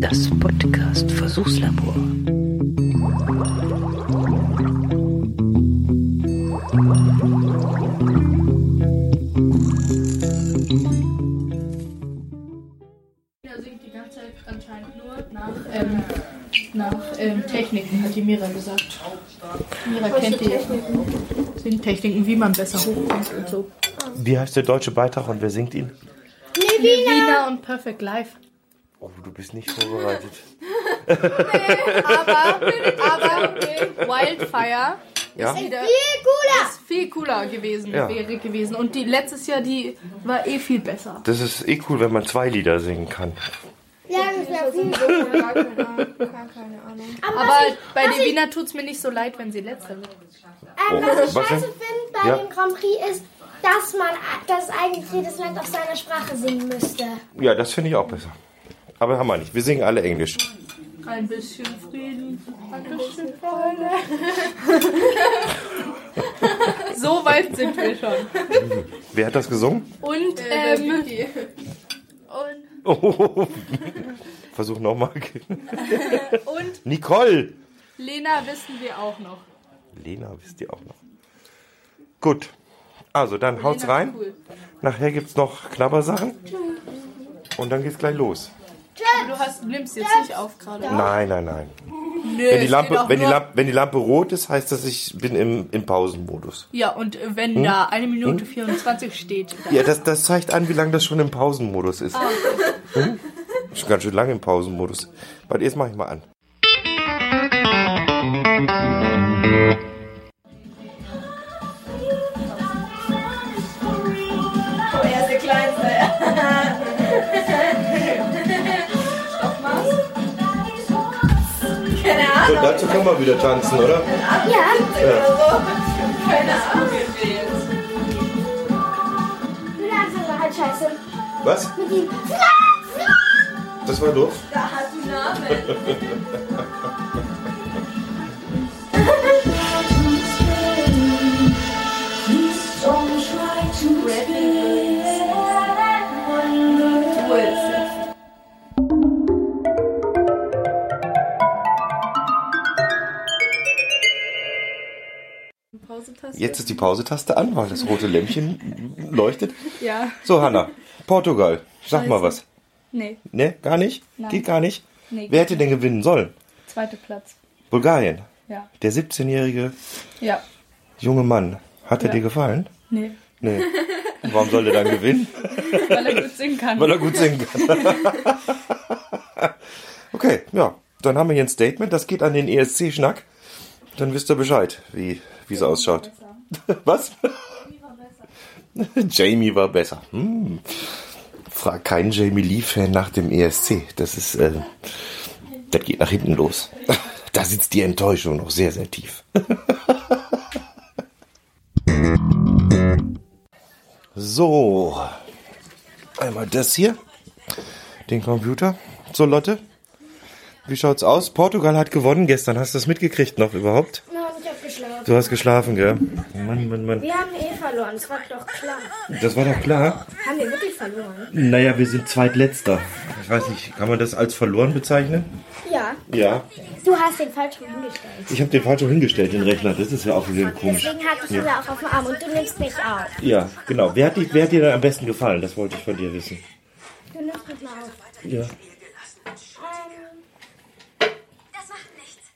Das Podcast Versuchslabor. Mira singt die ganze Zeit anscheinend nur nach, ähm, ähm, Techniken, hat die Mira gesagt. Mira kennt die Singtechniken, wie man besser hochkommt und so. Wie heißt der deutsche Beitrag und wer singt ihn? Levina und Perfect Life. Oh, du bist nicht vorbereitet. Aber, aber Wildfire Ja? wieder Viel cooler! ist viel cooler gewesen, Ja. wäre gewesen. Und die letztes Jahr, die war eh viel besser. Das ist eh cool, wenn man zwei Lieder singen kann. Ja, das wäre viel Gar keine Ahnung. Ahnung. Aber bei Levina tut es mir nicht so leid, wenn sie letzter wird. Ähm, was ich was scheiße finde bei Ja. dem Grand Prix ist, dass man dass eigentlich jedes Land auf seiner Sprache singen müsste. Ja, das finde ich auch besser. Aber haben wir nicht. Wir singen alle Englisch. Ein bisschen Frieden, ein bisschen Freude. so weit sind wir schon. Wer hat das gesungen? Und, ähm, und Oh. Versuch nochmal. Und Nicole! Lena wissen wir auch noch. Lena wisst ihr auch noch. Gut. Also, dann haut's rein. Nachher gibt's noch Knabbersachen. Und dann geht's gleich los. Du, hast, nimmst jetzt nicht auf gerade. Nein, nein, nein. Nö, Wenn die, es Lampe, auch wenn, die nur- Lampe, wenn die Lampe rot ist, heißt das, ich bin im, im Pausenmodus. Ja, und äh, wenn Hm? da eine Minute 24 steht, dann Ja, das, das zeigt an, wie lange das schon im Pausenmodus ist. Hm? Schon ganz schön lange im Pausenmodus. Warte, jetzt mach ich mal an. So, Ahnung. dazu können wir wieder tanzen, oder? Ja, Keine Ahnung halt scheiße. Was? Mit ihm. Das war doof. Da hast du Namen. Pausetaste. Jetzt ist die Pausetaste an, weil das rote Lämpchen leuchtet. Ja, So, Hanna. Portugal. Sag mal was. nee, Ne? Gar nicht? Nein. Geht gar nicht? nee. Wer hätte denn gewinnen sollen? Zweiter Platz. Bulgarien. Ja, Der 17-jährige ja, junge Mann. Hat er Ja. dir gefallen? nee, Nee. Warum soll er dann gewinnen? weil er gut singen kann. Weil er gut singen kann. okay, ja. Dann haben wir hier ein Statement. Das geht an den ESC-Schnack. Dann wisst ihr Bescheid, wie wie es ausschaut. Was? Jamie war besser. Hm. Frag keinen Jamie Lee-Fan nach dem ESC. Das ist, äh, das geht nach hinten los. Da sitzt die Enttäuschung noch sehr, sehr tief. So, einmal das hier, den Computer. So, Lotte, wie schaut's aus? Portugal hat gewonnen gestern. Hast du das mitgekriegt noch überhaupt? Nein, ich hab geschlafen. Du hast geschlafen, gell? Mann, Mann, Mann. Wir haben eh verloren, das war doch klar. Das war doch klar. Haben wir wirklich verloren? Naja, wir sind zweitletzter. Ich weiß nicht, kann man das als verloren bezeichnen? Ja. Ja. Du hast den falschen hingestellt. Ich habe den falsch hingestellt, den Rechner. Das ist ja auch wieder komisch. Deswegen hatte ich ihn ja auch auf dem Arm und du nimmst mich auf. Ja, genau. Wer hat, die, wer hat dir denn am besten gefallen? Das wollte ich von dir wissen. Du nimmst mich mal auf. Ja. Das macht nichts.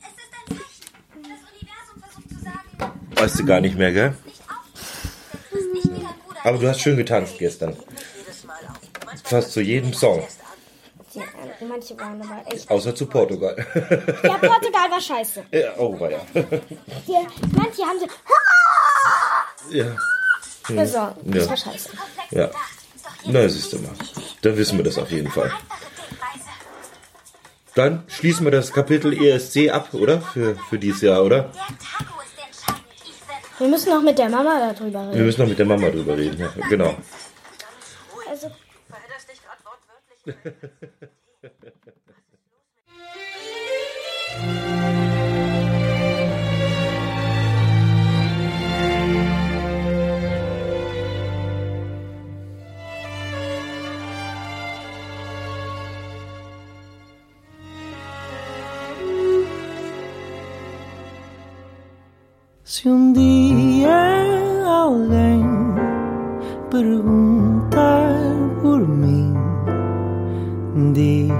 Es ist ein Zeichen. Das Universum versucht zu sagen, Weißt du gar nicht mehr, gell? Aber du hast schön getanzt gestern. Fast zu jedem Song. ja, manche waren aber echt. Außer zu Portugal. Ja, Portugal war scheiße. ja, oh, war ja. Die, manche haben so. ja. Das Ja. war scheiße. Ja. Na, siehst du mal. Dann wissen wir das auf jeden Fall. Dann schließen wir das Kapitel ESC ab, oder? Für, für dieses Jahr, oder? Der Taco ist entscheidend, Ethan. Wir müssen noch mit der Mama darüber Wir reden. müssen noch mit der Mama drüber reden. Ja, genau. Also, Se um dia alguém perguntar por mim, diz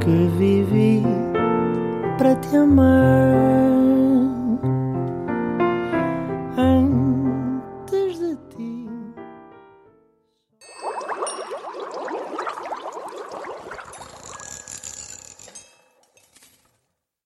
que vivi para te amar.